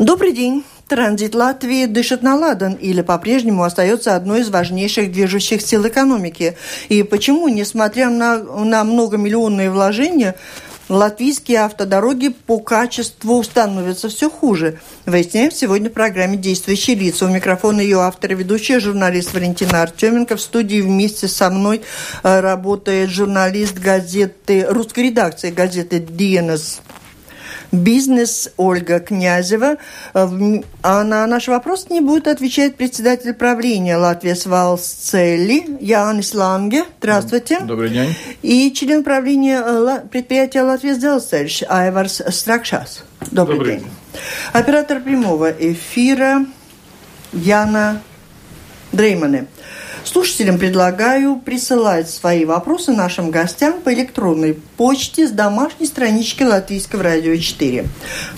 Добрый день. Транзит Латвии дышит на ладан или по-прежнему остается одной из важнейших движущих сил экономики. И почему, несмотря на, на многомиллионные вложения, латвийские автодороги по качеству становятся все хуже. Выясняем сегодня в программе «Действующие лица». У микрофона ее автор и ведущая, журналист Валентина Артеменко. В студии вместе со мной э, работает журналист газеты, русской редакции газеты «Диенес» бизнес Ольга Князева. Э, а на наш вопрос не будет отвечать председатель правления Латвии Свалсцели Янис Ланге. Здравствуйте. Добрый день. И член правления э, предприятия Латвия Сделсельш Айварс Стракшас. Добрый, Добрый день. день. Оператор прямого эфира Яна Дреймане. Слушателям предлагаю присылать свои вопросы нашим гостям по электронной почте с домашней странички Латвийского радио 4.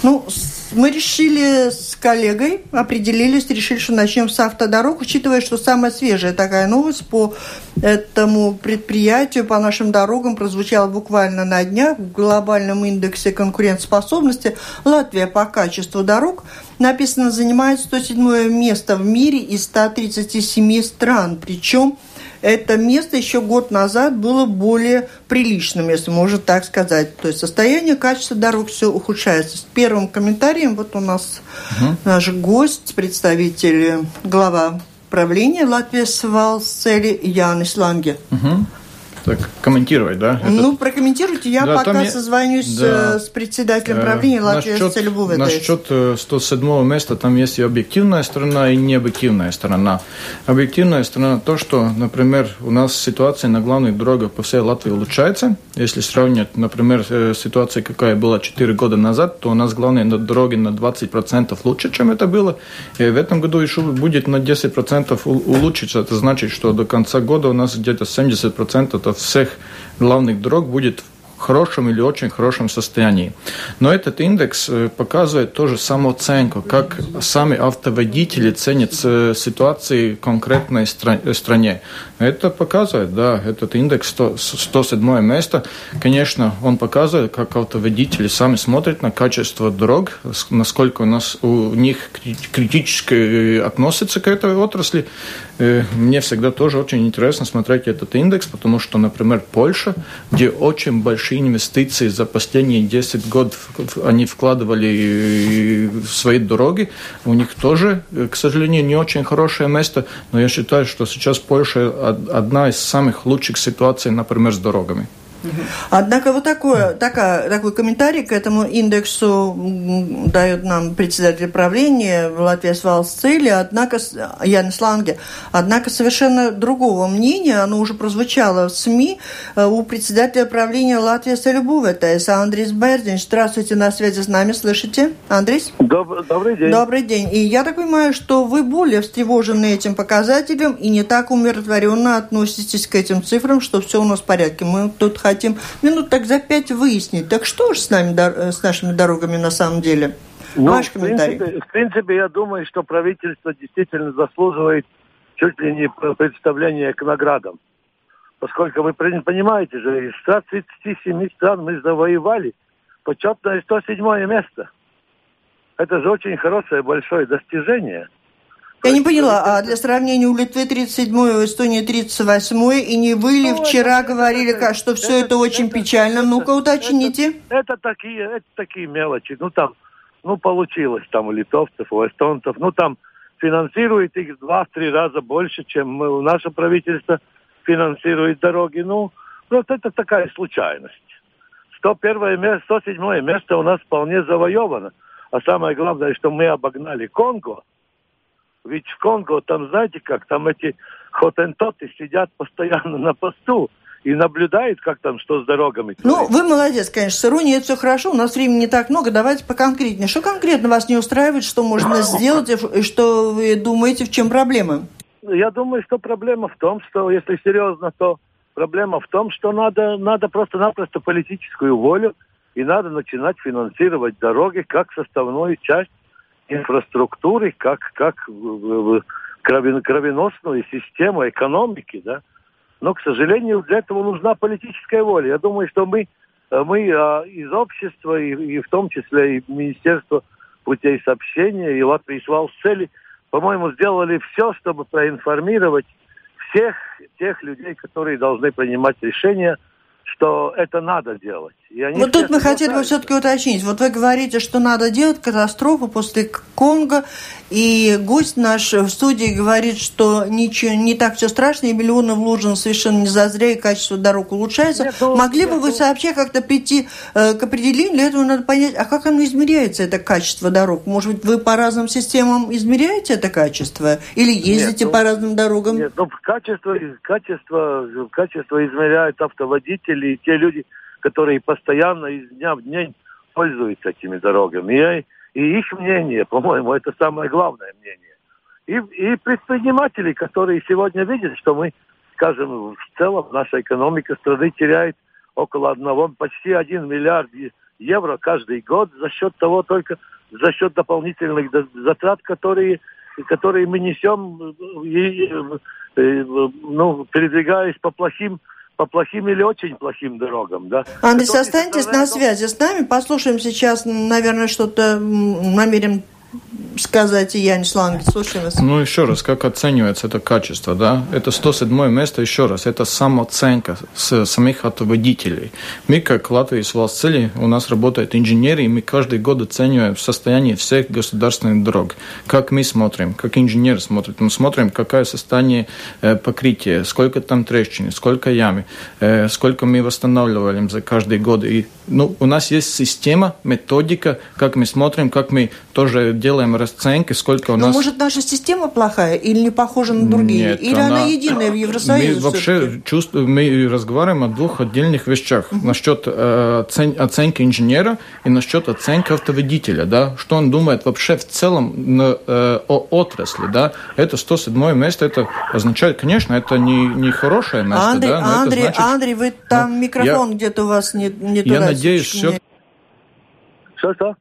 Ну, мы решили с коллегой, определились, решили, что начнем с автодорог, учитывая, что самая свежая такая новость по этому предприятию, по нашим дорогам прозвучала буквально на днях в глобальном индексе конкурентоспособности. Латвия по качеству дорог написано занимает 107 место в мире из 137 стран, причем это место еще год назад было более приличным, если можно так сказать. То есть состояние, качество дорог все ухудшается. С первым комментарием вот у нас угу. наш гость, представитель, глава правления Латвии Свалцели Янис Ланге. Угу так комментировать, да? Ну, Это... прокомментируйте. Я да, пока я... созвонюсь да. с председателем правления Латвии насчет, насчет 107 места там есть и объективная сторона, и необъективная сторона. Объективная сторона то, что, например, у нас ситуация на главных дорогах по всей Латвии улучшается. Если сравнивать, например, э, ситуацию, какая была 4 года назад, то у нас главные дороги на 20% лучше, чем это было. И в этом году еще будет на 10% улучшиться. Это значит, что до конца года у нас где-то 70% всех главных дорог будет хорошем или очень хорошем состоянии. Но этот индекс э, показывает тоже самооценку, как сами автоводители ценят э, ситуации в конкретной э, стране. Это показывает, да, этот индекс 100, 107 место. Конечно, он показывает, как автоводители сами смотрят на качество дорог, насколько у нас у них критически относятся к этой отрасли. Мне всегда тоже очень интересно смотреть этот индекс, потому что, например, Польша, где очень большие инвестиции за последние 10 год они вкладывали в свои дороги. У них тоже, к сожалению, не очень хорошее место, но я считаю, что сейчас Польша одна из самых лучших ситуаций, например, с дорогами. Однако вот такое, такая, такой комментарий к этому индексу дает нам председатель правления в Латвии Свалсцели, однако, Ян Сланге, однако совершенно другого мнения, оно уже прозвучало в СМИ, э, у председателя правления Латвии Солюбуветес Андрис Бердин. Здравствуйте, на связи с нами, слышите? Андрис? Доб добрый день. Добрый день. И я так понимаю, что вы более встревожены этим показателем и не так умиротворенно относитесь к этим цифрам, что все у нас в порядке. Мы тут хотим хотим минут так за пять выяснить. Так что же с, нами, э, с нашими дорогами на самом деле? Ну, Ваш комментарий. В принципе, в принципе, я думаю, что правительство действительно заслуживает чуть ли не представления к наградам. Поскольку вы понимаете же, из 137 стран мы завоевали почетное 107 место. Это же очень хорошее, большое достижение – я не поняла, а для сравнения у Литвы 37-й, у Эстонии 38-й, и не вы ли ну, вчера это, говорили, это, что все это, это очень это, печально? Ну-ка уточните. Это, это, такие, это такие мелочи. Ну там, ну получилось там у литовцев, у эстонцев. Ну там финансирует их два-три раза больше, чем мы, наше правительство финансирует дороги. Ну, просто это такая случайность. 101 место, 107 место у нас вполне завоевано. А самое главное, что мы обогнали Конго – ведь в Конго, там знаете как, там эти хотентоты сидят постоянно на посту и наблюдают, как там, что с дорогами. Ну, вы молодец, конечно, с иронией это все хорошо, у нас времени не так много, давайте поконкретнее. Что конкретно вас не устраивает, что можно сделать, и что вы думаете, в чем проблема? Я думаю, что проблема в том, что, если серьезно, то проблема в том, что надо, надо просто-напросто политическую волю, и надо начинать финансировать дороги как составную часть инфраструктуры, как, как кровен, кровеносную систему экономики, да. Но, к сожалению, для этого нужна политическая воля. Я думаю, что мы, мы а, из общества, и, и в том числе и Министерство путей сообщения и Латвии свал цели, по-моему, сделали все, чтобы проинформировать всех тех людей, которые должны принимать решения – что это надо делать. И они вот тут мы хотели бы все-таки уточнить. Вот вы говорите, что надо делать катастрофу после Конго, и гость наш в студии говорит, что ничего не так все страшно, и миллионы вложены совершенно не зазря, и качество дорог улучшается. Нет, ну, Могли нет, бы вы ну. сообща как-то прийти э, к определению, для этого надо понять, а как оно измеряется, это качество дорог? Может быть, вы по разным системам измеряете это качество? Или ездите нет, ну, по разным дорогам? Нет, ну, качество, качество, качество измеряют автоводители, жители, те люди, которые постоянно из дня в день пользуются этими дорогами. И, и их мнение, по-моему, это самое главное мнение. И, и предприниматели, которые сегодня видят, что мы, скажем, в целом наша экономика страны теряет около одного, почти один миллиард евро каждый год за счет того только, за счет дополнительных затрат, которые, которые мы несем, и, и, ну, передвигаясь по плохим по плохим или очень плохим дорогам. Да. Андрей, останьтесь на связи с нами. Послушаем сейчас, наверное, что-то намерен сказать Янис Ланг. Слушаем вас. Ну, еще раз, как оценивается это качество, да? Это 107 место, еще раз, это самооценка с самих автоводителей. Мы, как Латвия с цели, у нас работают инженеры, и мы каждый год оцениваем состояние всех государственных дорог. Как мы смотрим, как инженеры смотрят. Мы смотрим, какое состояние э, покрытия, сколько там трещин, сколько ямы, э, сколько мы восстанавливаем за каждый год. И, ну, у нас есть система, методика, как мы смотрим, как мы тоже делаем расценки, сколько у Но нас... может наша система плохая или не похожа на другие? Нет, или она, она единая в Евросоюзе? Мы вообще чувствуем, мы разговариваем о двух отдельных вещах. Uh-huh. Насчет э, оценки инженера и насчет оценки автоводителя, да, что он думает вообще в целом на, э, о отрасли, да. Это 107 место, это означает, конечно, это не, не хорошее место, Андрей, да, но Андрей, это значит, Андрей, вы там ну, микрофон я, где-то у вас не, не Я надеюсь, все... Что-что?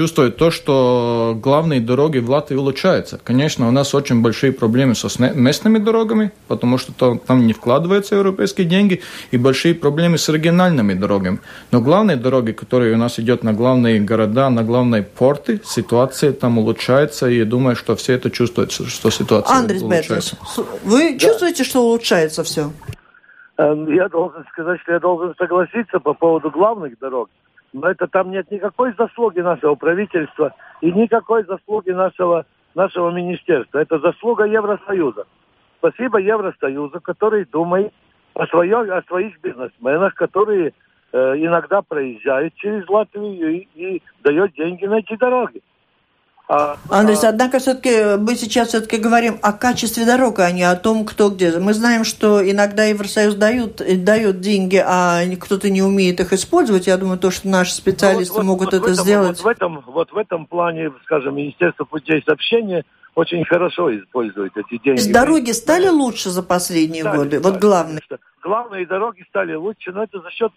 Чувствует то, что главные дороги в Латвии улучшаются. Конечно, у нас очень большие проблемы со местными дорогами, потому что там не вкладываются европейские деньги, и большие проблемы с региональными дорогами. Но главные дороги, которые у нас идет на главные города, на главные порты, ситуация там улучшается, и я думаю, что все это чувствуют, что ситуация Андрей улучшается. Бетлес, вы да. чувствуете, что улучшается все? Эм, я должен сказать, что я должен согласиться по поводу главных дорог. Но это там нет никакой заслуги нашего правительства и никакой заслуги нашего, нашего министерства. Это заслуга Евросоюза. Спасибо Евросоюзу, который думает о, своем, о своих бизнесменах, которые э, иногда проезжают через Латвию и, и дает деньги на эти дороги. А, Андрес, а... однако все-таки мы сейчас все-таки говорим о качестве дорог, а не о том, кто где. Мы знаем, что иногда Евросоюз дают, дают деньги, а кто-то не умеет их использовать. Я думаю, то, что наши специалисты вот, могут вот это этом, сделать. Вот в, этом, вот в этом плане, скажем, Министерство путей сообщения очень хорошо использует эти деньги. Есть дороги стали лучше за последние стали, годы? Стали, вот главное. Главные дороги стали лучше, но это за счет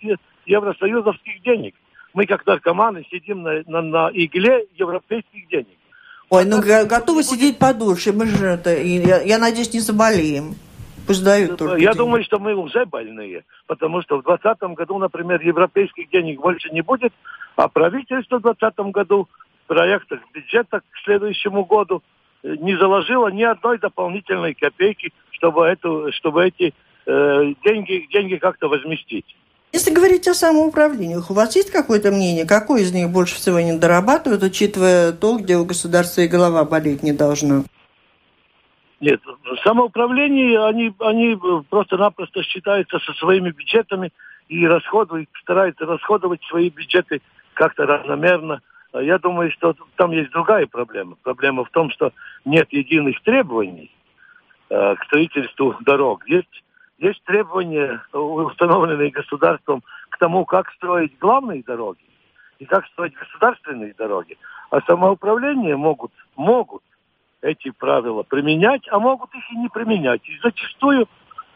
евросоюзовских денег. Мы, как наркоманы, сидим на, на, на игле европейских денег. Ой, ну готовы сидеть подольше. Мы же это, я, я надеюсь, не заболеем. Пусть дают только Я деньги. думаю, что мы уже больные, потому что в 2020 году, например, европейских денег больше не будет, а правительство в 2020 году в проектах бюджета к следующему году э, не заложило ни одной дополнительной копейки, чтобы, эту, чтобы эти э, деньги, деньги как-то возместить. Если говорить о самоуправлении, у вас есть какое-то мнение, какой из них больше всего не дорабатывает, учитывая то, где у государства и голова болеть не должна? Нет, самоуправление, они, они просто-напросто считаются со своими бюджетами и расходуют, стараются расходовать свои бюджеты как-то равномерно. Я думаю, что там есть другая проблема. Проблема в том, что нет единых требований э, к строительству дорог. Есть есть требования, установленные государством, к тому, как строить главные дороги и как строить государственные дороги. А самоуправление могут, могут эти правила применять, а могут их и не применять. И зачастую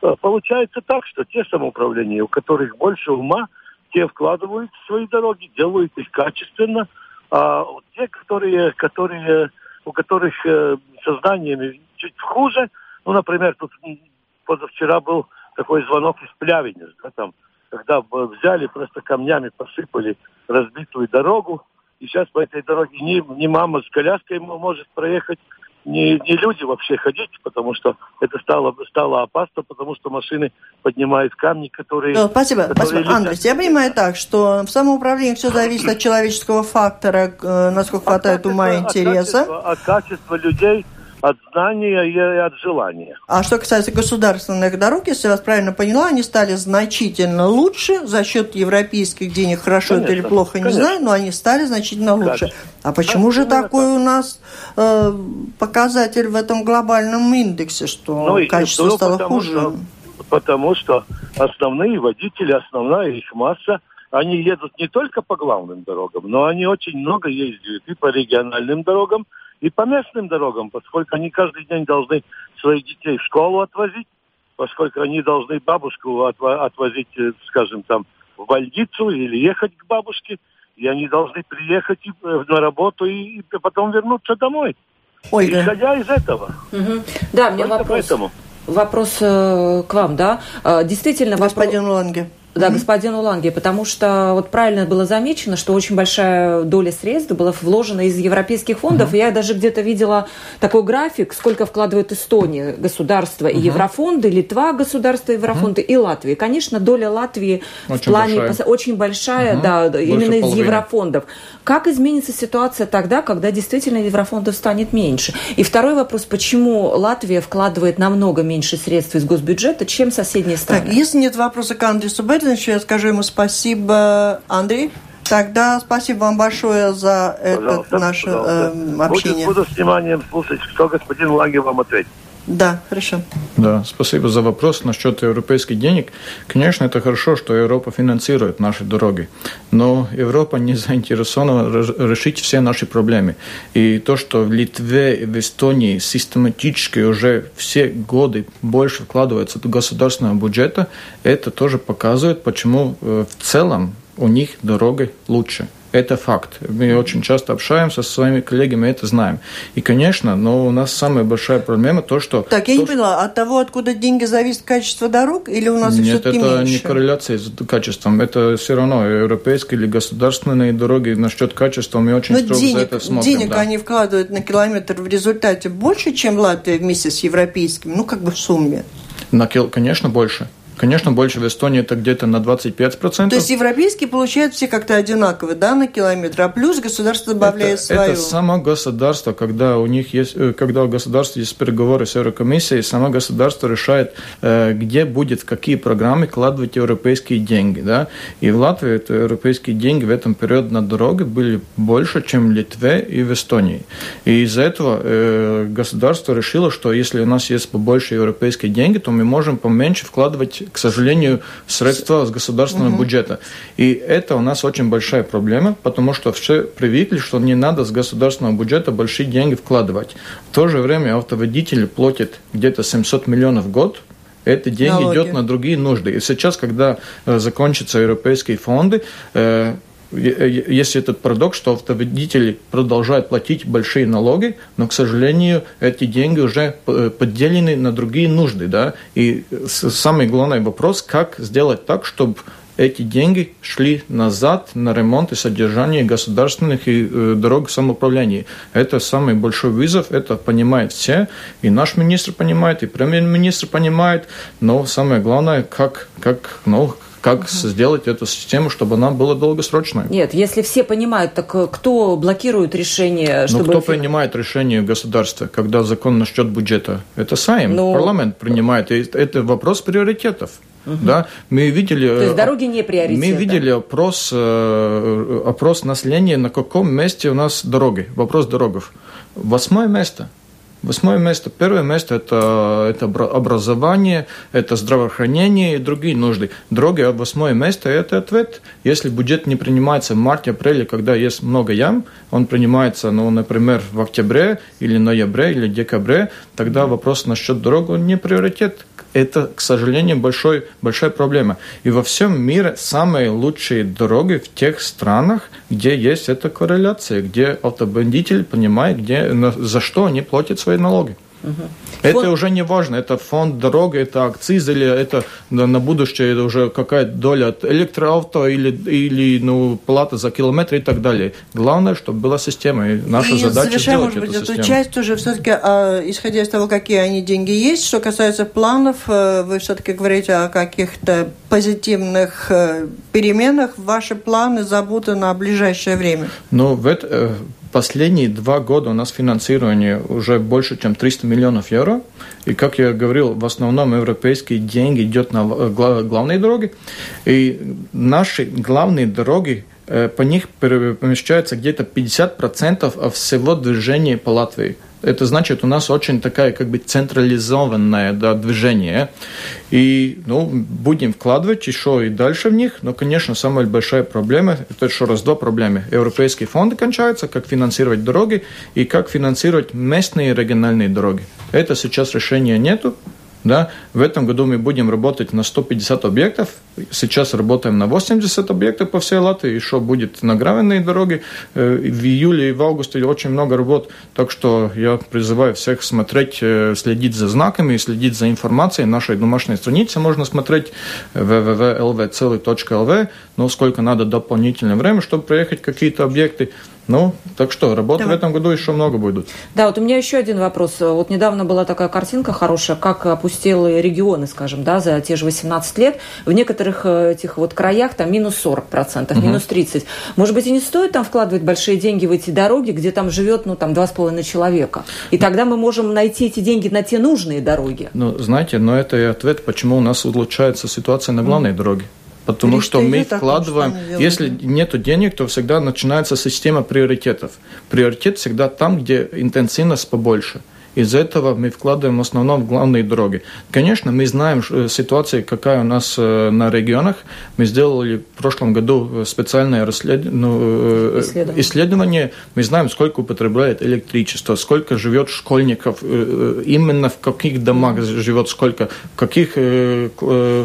э, получается так, что те самоуправления, у которых больше ума, те вкладывают в свои дороги, делают их качественно, а те, которые, которые, у которых э, сознаниями чуть хуже, ну, например, тут позавчера был такой звонок из Плявиня, да, там, когда взяли, просто камнями посыпали разбитую дорогу, И сейчас по этой дороге ни, ни мама с коляской может проехать, не, не люди вообще ходить, потому что это стало, стало опасно, потому что машины поднимают камни, которые... Ну, спасибо, которые спасибо. Андрей, я понимаю так, что в самоуправлении все зависит от человеческого фактора, э, насколько хватает от ума и интереса. От качества, от качества людей, от знания и от желания. А что касается государственных дорог, если я вас правильно поняла, они стали значительно лучше за счет европейских денег. Хорошо конечно, это или плохо, конечно. не знаю, но они стали значительно лучше. Конечно. А почему а же такой это? у нас э, показатель в этом глобальном индексе, что ну, качество стало потому, хуже? Что, потому что основные водители, основная их масса, они едут не только по главным дорогам, но они очень много ездят и по региональным дорогам, и по местным дорогам, поскольку они каждый день должны своих детей в школу отвозить, поскольку они должны бабушку отвозить, э, скажем, там, в больницу или ехать к бабушке, и они должны приехать э, на работу и, и потом вернуться домой. Ольга. Исходя из этого. Угу. Да, мне Только вопрос. Поэтому. Вопрос э, к вам, да? Э, действительно, Господин вопрос... Ланге. Да, господину Ланге, потому что вот правильно было замечено, что очень большая доля средств была вложена из европейских фондов. Mm-hmm. Я даже где-то видела такой график, сколько вкладывает Эстония, государство и еврофонды, Литва, государство и еврофонды, mm-hmm. и Латвия. Конечно, доля Латвии очень в плане большая. очень большая, mm-hmm. да, Больше именно половины. из еврофондов. Как изменится ситуация тогда, когда действительно еврофондов станет меньше? И второй вопрос, почему Латвия вкладывает намного меньше средств из госбюджета, чем соседние страны? Так, если нет вопроса к Андресу Бердовичу, я скажу ему спасибо, Андрей. Тогда спасибо вам большое за это наше э, общение. Буду, буду с вниманием слушать, что господин Лаги вам ответит. Да, хорошо. Да, спасибо за вопрос насчет европейских денег. Конечно, это хорошо, что Европа финансирует наши дороги, но Европа не заинтересована решить все наши проблемы. И то, что в Литве и в Эстонии систематически уже все годы больше вкладывается в государственного бюджета, это тоже показывает, почему э, в целом у них дорога лучше. Это факт. Мы очень часто общаемся со своими коллегами, это знаем. И, конечно, но у нас самая большая проблема то, что... Так, я то, не поняла, от того, откуда деньги зависит качество дорог, или у нас Нет, это меньше? не корреляция с качеством. Это все равно европейские или государственные дороги насчет качества мы очень но строго денег, за это смотрим. Денег да. они вкладывают на километр в результате больше, чем Латвия вместе с европейскими, ну, как бы в сумме. На, конечно, больше. Конечно, больше в Эстонии это где-то на 25%. То есть европейские получают все как-то одинаково, да, на километр, а плюс государство добавляет это, свою. Это само государство, когда у них есть, э, когда у государства есть переговоры с Еврокомиссией, само государство решает, э, где будет, какие программы кладывать европейские деньги, да. И в Латвии это европейские деньги в этом периоде на дороге были больше, чем в Литве и в Эстонии. И из-за этого э, государство решило, что если у нас есть побольше европейские деньги, то мы можем поменьше вкладывать к сожалению, средства с государственного угу. бюджета. И это у нас очень большая проблема, потому что все привыкли, что не надо с государственного бюджета большие деньги вкладывать. В то же время автоводители платят где-то 700 миллионов в год, это деньги Налоги. идет на другие нужды. И сейчас, когда э, закончатся европейские фонды, э, есть этот парадокс, что автоводители продолжают платить большие налоги, но, к сожалению, эти деньги уже поделены на другие нужды. Да? И самый главный вопрос, как сделать так, чтобы эти деньги шли назад на ремонт и содержание государственных и э, дорог самоуправления. Это самый большой вызов, это понимают все, и наш министр понимает, и премьер-министр понимает, но самое главное, как, как, ну, как угу. сделать эту систему, чтобы она была долгосрочной. Нет, если все понимают, так э, кто блокирует решение, ну, чтобы... Ну, кто принимает решение государства, когда закон насчет бюджета? Это Сайм, ну... парламент принимает. И это вопрос приоритетов. Угу. Да, мы видели. То есть дороги не приоритет. Мы видели опрос, э, опрос населения, на каком месте у нас дороги. Вопрос дорогов. Восьмое место. Восьмое место. Первое место это, это образование, это здравоохранение и другие нужды. Дороги, а восьмое место – это ответ. Если бюджет не принимается в марте-апреле, когда есть много ям, он принимается, ну, например, в октябре или ноябре или декабре, тогда вопрос насчет дорог не приоритет это, к сожалению, большой, большая проблема. И во всем мире самые лучшие дороги в тех странах, где есть эта корреляция, где автобандитель понимает, где, за что они платят свои налоги. Это фонд... уже не важно, это фонд дороги, это акциз или это на, будущее это уже какая-то доля от электроавто или, или ну, плата за километр и так далее. Главное, чтобы была система, и наша и задача сделать может быть, эту, эту часть уже все-таки, а, исходя из того, какие они деньги есть, что касается планов, э, вы все-таки говорите о каких-то позитивных э, переменах, ваши планы, заботы на ближайшее время? Ну, в это, э, Последние два года у нас финансирование уже больше, чем 300 миллионов евро. И, как я говорил, в основном европейские деньги идут на главные дороги. И наши главные дороги, э, по них помещается где-то 50% всего движения по Латвии это значит, у нас очень такая как бы централизованное да, движение. И ну, будем вкладывать еще и дальше в них. Но, конечно, самая большая проблема, это еще раз два проблемы. Европейские фонды кончаются, как финансировать дороги и как финансировать местные и региональные дороги. Это сейчас решения нету. Да? В этом году мы будем работать на 150 объектов. Сейчас работаем на 80 объектов по всей Латвии. Еще будет на гравенные дороги. Э, в июле и в августе очень много работ. Так что я призываю всех смотреть, э, следить за знаками, следить за информацией. На нашей домашней странице можно смотреть www.lv.lv. Но сколько надо дополнительное время, чтобы проехать какие-то объекты. Ну, так что, работы Давай. в этом году еще много будет. Да, вот у меня еще один вопрос. Вот недавно была такая картинка хорошая, как опустелые регионы, скажем, да, за те же 18 лет. В некоторых э, этих вот краях там минус 40%, угу. минус 30%. Может быть, и не стоит там вкладывать большие деньги в эти дороги, где там живет, ну, там, 2,5 человека. И тогда мы можем найти эти деньги на те нужные дороги. Ну, знаете, но это и ответ, почему у нас улучшается ситуация на главной угу. дороге. Потому что мы вкладываем, если нет денег, то всегда начинается система приоритетов. Приоритет всегда там, где интенсивность побольше. Из этого мы вкладываем в основном в главные дороги. Конечно, мы знаем э, ситуацию, какая у нас э, на регионах. Мы сделали в прошлом году э, специальное расслед... ну, исследование. исследование. Мы знаем, сколько употребляет электричество, сколько живет школьников, именно в каких домах живет сколько, в каких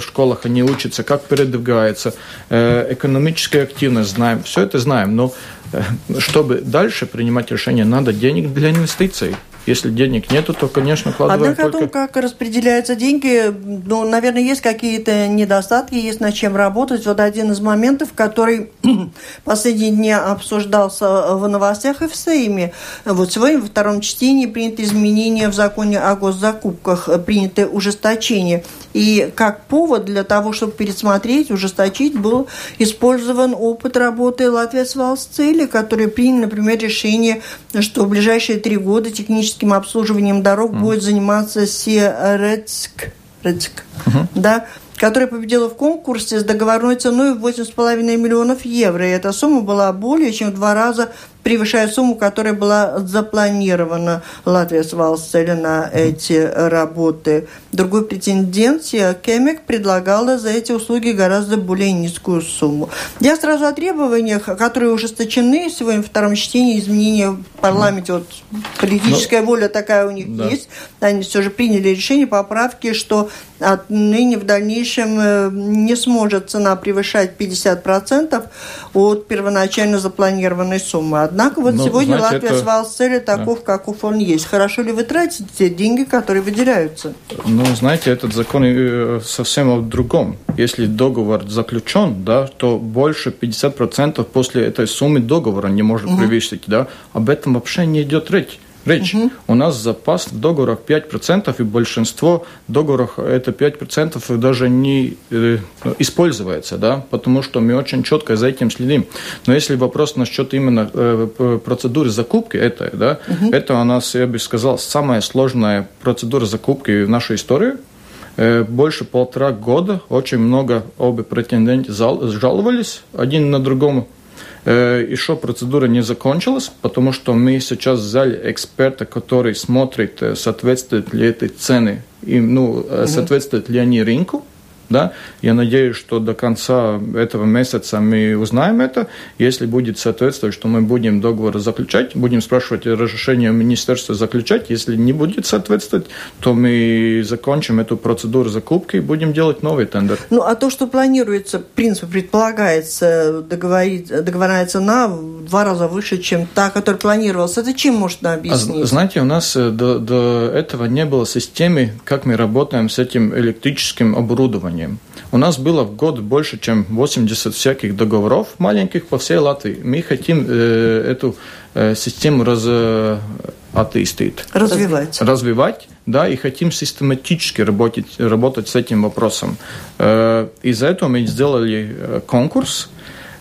школах они учатся, как передвигается, экономическая активность знаем. Все это знаем. Но чтобы дальше принимать решения, надо денег для инвестиций. Если денег нету, то, конечно, вкладываем Однако только... о том, как распределяются деньги, ну, наверное, есть какие-то недостатки, есть над чем работать. Вот один из моментов, который последние дни обсуждался в новостях и в Сейме. Вот сегодня во втором чтении принято изменения в законе о госзакупках, принято ужесточение. И как повод для того, чтобы пересмотреть, ужесточить, был использован опыт работы Латвии с Валсцели, который принял, например, решение, что в ближайшие три года техническим обслуживанием дорог mm. будет заниматься Сиерецк. Рецк, uh-huh. да, которая победила в конкурсе с договорной ценой в 8,5 миллионов евро. И эта сумма была более чем в два раза превышая сумму, которая была запланирована Латвия с Валсцели на эти работы. Другой претендент, Кемик, предлагала за эти услуги гораздо более низкую сумму. Я сразу о требованиях, которые ужесточены сегодня в втором чтении, изменения в парламенте, вот политическая Но, ну, воля такая у них да. есть, они все же приняли решение поправки, что отныне в дальнейшем э, не сможет цена превышать 50% от первоначально запланированной суммы. Однако вот ну, сегодня знаете, Латвия это... свал цели таков, да. каков он есть. Хорошо ли вы тратите те деньги, которые выделяются? Ну, знаете, этот закон э, совсем о другом. Если договор заключен, да, то больше 50% после этой суммы договора не может угу. превысить. Да? Об этом вообще не идет речь речь. Угу. У нас запас в договорах 5%, и большинство договоров это 5% даже не э, используется, да, потому что мы очень четко за этим следим. Но если вопрос насчет именно э, процедуры закупки, это, да, угу. это у нас, я бы сказал, самая сложная процедура закупки в нашей истории. Э, больше полтора года очень много обе претенденты жаловались один на другому. Э, Еще процедура не закончилась, потому что мы сейчас взяли эксперта, который смотрит, э, соответствует ли этой цены, и, ну, угу. соответствуют ли они рынку, Да? Я надеюсь, что до конца этого месяца мы узнаем это. Если будет соответствовать, что мы будем договор заключать, будем спрашивать разрешение министерства заключать. Если не будет соответствовать, то мы закончим эту процедуру закупки и будем делать новый тендер. Ну, а то, что планируется, в принципе, предполагается договорить, договорная цена в два раза выше, чем та, которая планировалась, это чем можно объяснить? А, знаете, у нас э, до, до этого не было системы, как мы работаем с этим электрическим оборудованием оборудованием. У нас было в год больше, чем 80 всяких договоров маленьких по всей Латвии. Мы хотим э, эту э, систему раз, э, отыстить. Развивать. Развивать, да, и хотим систематически работать, работать с этим вопросом. Э, из-за этого мы сделали э, конкурс,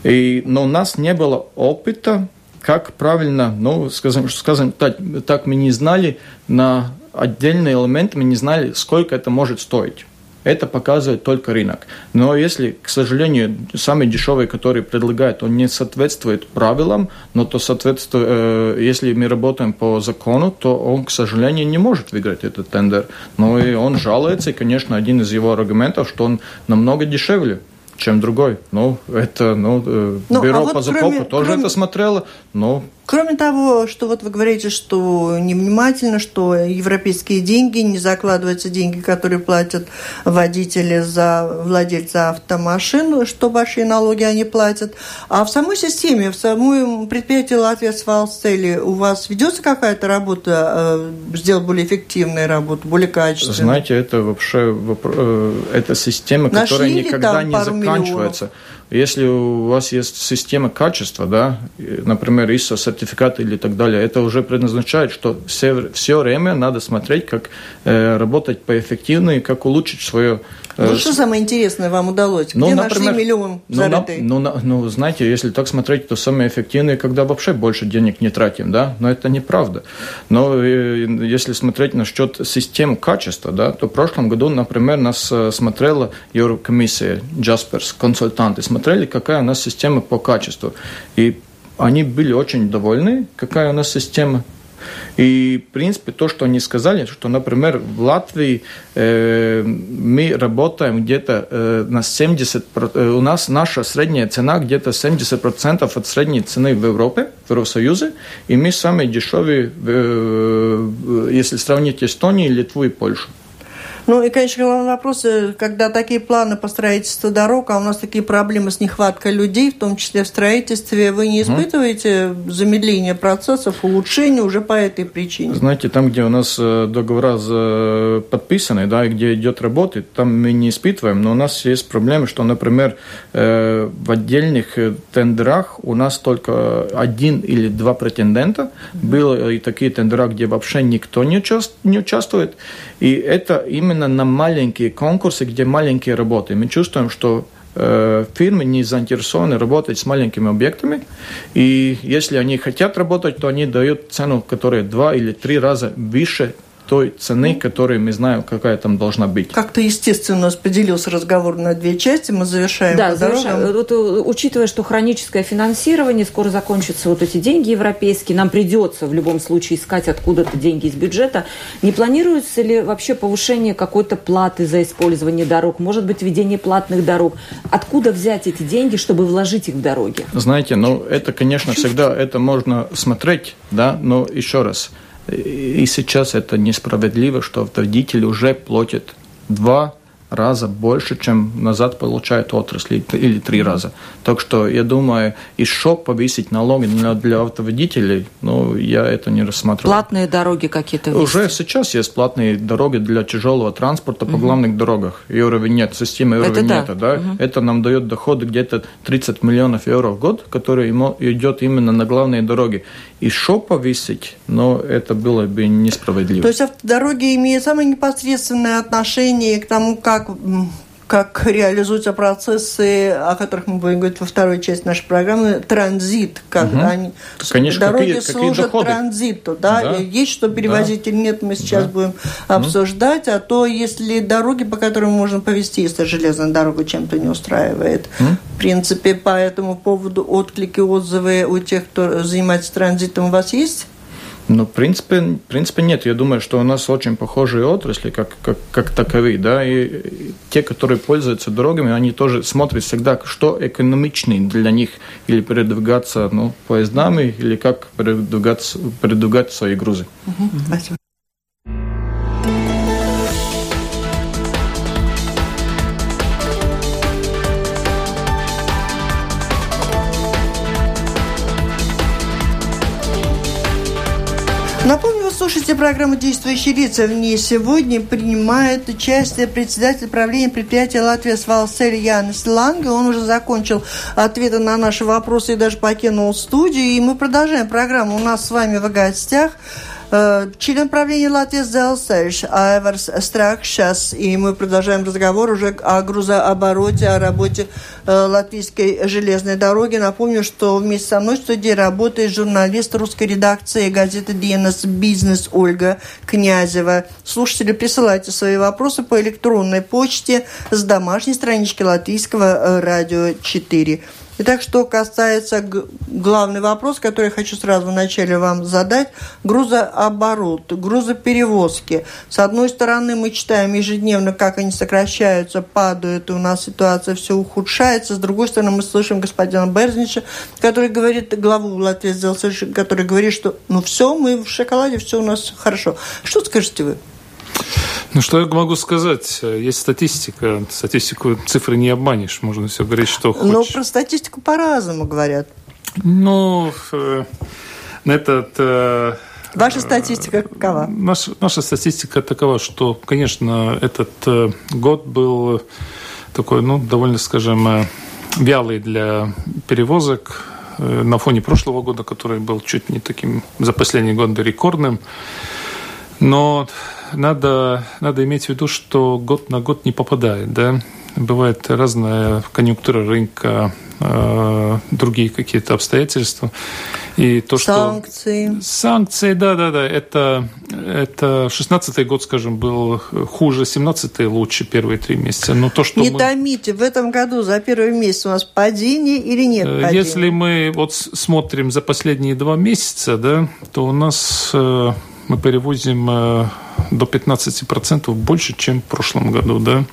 и, но у нас не было опыта, как правильно, ну, скажем, скажем так, так мы не знали на отдельные элементы, мы не знали, сколько это может стоить. Это показывает только рынок. Но если, к сожалению, самый дешевый, который предлагает, он не соответствует правилам, но то соответствует, э, если мы работаем по закону, то он, к сожалению, не может выиграть этот тендер. Но и он жалуется, и, конечно, один из его аргументов, что он намного дешевле чем другой. Ну, это, ну, э, ну бюро а вот по закупу тоже кроме... это смотрело, но Кроме того, что вот вы говорите, что невнимательно, что европейские деньги, не закладываются деньги, которые платят водители за владельцы автомашин, что большие налоги они платят. А в самой системе, в самой предприятии Латвия с Валстели у вас ведется какая-то работа, э, сделать более эффективную работу, более качественную? Знаете, это вообще э, это система, Нашли которая никогда не заканчивается. Миллионов? Если у вас есть система качества, да, например, ISO сертификат или так далее, это уже предназначает, что все, все время надо смотреть, как э, работать поэффективнее, как улучшить свое ну, э, что самое интересное вам удалось? Ну, Где например, нашли миллион зарытый? Ну, ну, ну, знаете, если так смотреть, то самое эффективное, когда вообще больше денег не тратим, да? Но это неправда. Но э, если смотреть насчет систем качества, да, то в прошлом году, например, нас э, смотрела Еврокомиссия, Jaspers, консультанты, смотрели, какая у нас система по качеству. И они были очень довольны, какая у нас система и, в принципе, то, что они сказали, что, например, в Латвии э, мы работаем где-то э, на 70%, э, у нас наша средняя цена где-то 70% от средней цены в Европе, в Евросоюзе, и мы самые дешевые, э, если сравнить Эстонию, Литву и Польшу. Ну и, конечно, главный вопрос, э, когда такие планы по строительству дорог, а у нас такие проблемы с нехваткой людей, в том числе в строительстве, вы не испытываете замедления процессов, улучшения уже по этой причине? Знаете, там, где у нас э, договора подписаны, да, и где идет работа, там мы не испытываем, но у нас есть проблемы, что, например, э, в отдельных тендерах у нас только один или два претендента, было и такие тендера, где вообще никто не участвует, и это именно на маленькие конкурсы, где маленькие работы. Мы чувствуем, что э, фирмы не заинтересованы работать с маленькими объектами, и если они хотят работать, то они дают цену, которая два или три раза выше той цены, которую мы знаем, какая там должна быть. Как-то естественно у нас поделился разговор на две части, мы завершаем да, завершаем. Вот, э, учитывая, что хроническое финансирование, скоро закончатся вот эти деньги европейские, нам придется в любом случае искать откуда-то деньги из бюджета. Не планируется ли вообще повышение какой-то платы за использование дорог? Может быть, введение платных дорог? Откуда взять эти деньги, чтобы вложить их в дороги? Знаете, ну это, конечно, всегда это можно смотреть, да, но еще раз – и сейчас это несправедливо, что водитель уже платит два раза больше, чем назад получает отрасль, или три раза. Так что я думаю, еще повысить налоги для, для автоводителей, ну, я это не рассматриваю. Платные дороги какие-то Уже сейчас есть платные дороги для тяжелого транспорта по угу. главных дорогах. Евровинет, система Евровинета, да. да? Угу. Это нам дает доходы где-то 30 миллионов евро в год, который идет именно на главные дороги. И что повысить, но это было бы несправедливо. То есть автодороги имеют самое непосредственное отношение к тому, как как как реализуются процессы, о которых мы будем говорить во второй части нашей программы, транзит, как угу. они Конечно, дороги какие, служат какие транзиту, да? да, есть что перевозить да. или нет, мы сейчас да. будем обсуждать, а то если дороги, по которым можно повезти, если железная дорога чем-то не устраивает, угу. в принципе, по этому поводу отклики, отзывы у тех, кто занимается транзитом, у вас есть? Ну, в принципе, в принципе, нет. Я думаю, что у нас очень похожие отрасли, как, как, как таковые, да, и те, которые пользуются дорогами, они тоже смотрят всегда, что экономичнее для них, или передвигаться, ну, поездами, или как передвигаться, передвигать свои грузы. Угу, спасибо. Слушаете программу «Действующие лица». В ней сегодня принимает участие председатель правления предприятия «Латвия Свалсель» Янис Ланге. Он уже закончил ответы на наши вопросы и даже покинул студию. И мы продолжаем программу. У нас с вами в гостях член правления Латвии Зелсельш Айварс Стракшас. И мы продолжаем разговор уже о грузообороте, о работе э, латвийской железной дороги. Напомню, что вместе со мной в студии работает журналист русской редакции газеты «Диенас Бизнес» Ольга Князева. Слушатели, присылайте свои вопросы по электронной почте с домашней странички Латвийского э, радио 4. Итак, что касается главный вопрос, который я хочу сразу вначале вам задать, грузооборот, грузоперевозки. С одной стороны, мы читаем ежедневно, как они сокращаются, падают, и у нас ситуация все ухудшается. С другой стороны, мы слышим господина Берзнича, который говорит, главу Латвии который говорит, что ну все, мы в шоколаде, все у нас хорошо. Что скажете вы? Ну, что я могу сказать? Есть статистика. Статистику цифры не обманешь. Можно все говорить, что хочешь. Но про статистику по-разному говорят. Ну, э, этот... Э, Ваша статистика какова? Наша, наша статистика такова, что, конечно, этот э, год был такой, ну, довольно, скажем, э, вялый для перевозок э, на фоне прошлого года, который был чуть не таким за последние годы рекордным. Но надо, надо иметь в виду, что год на год не попадает, да. Бывает разная конъюнктура рынка, э, другие какие-то обстоятельства. И то, санкции. Что... Санкции, да, да, да. Это, это 16-й год, скажем, был хуже, 17-й лучше первые три месяца. Но то, что Не мы... томите, в этом году за первый месяц у нас падение или нет э, падения? Если мы вот смотрим за последние два месяца, да, то у нас э, мы перевозим э, до 15% больше, чем в прошлом году. Да?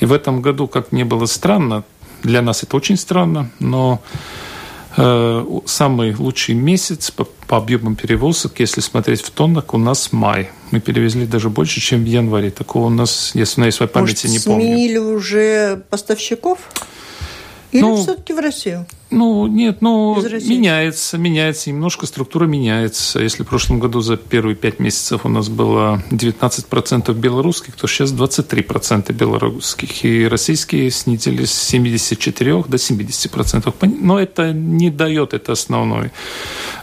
И в этом году, как не было странно, для нас это очень странно, но э, самый лучший месяц по, по объемам перевозок, если смотреть в тоннах, у нас май. Мы перевезли даже больше, чем в январе. Такого у нас, если на своей памяти, Может, не помню. сменили уже поставщиков? Или ну, все-таки в Россию? Ну, нет, ну, меняется, меняется, немножко структура меняется. Если в прошлом году за первые пять месяцев у нас было 19% белорусских, то сейчас 23% белорусских. И российские снизились с 74 до 70%. Но это не дает, это основное.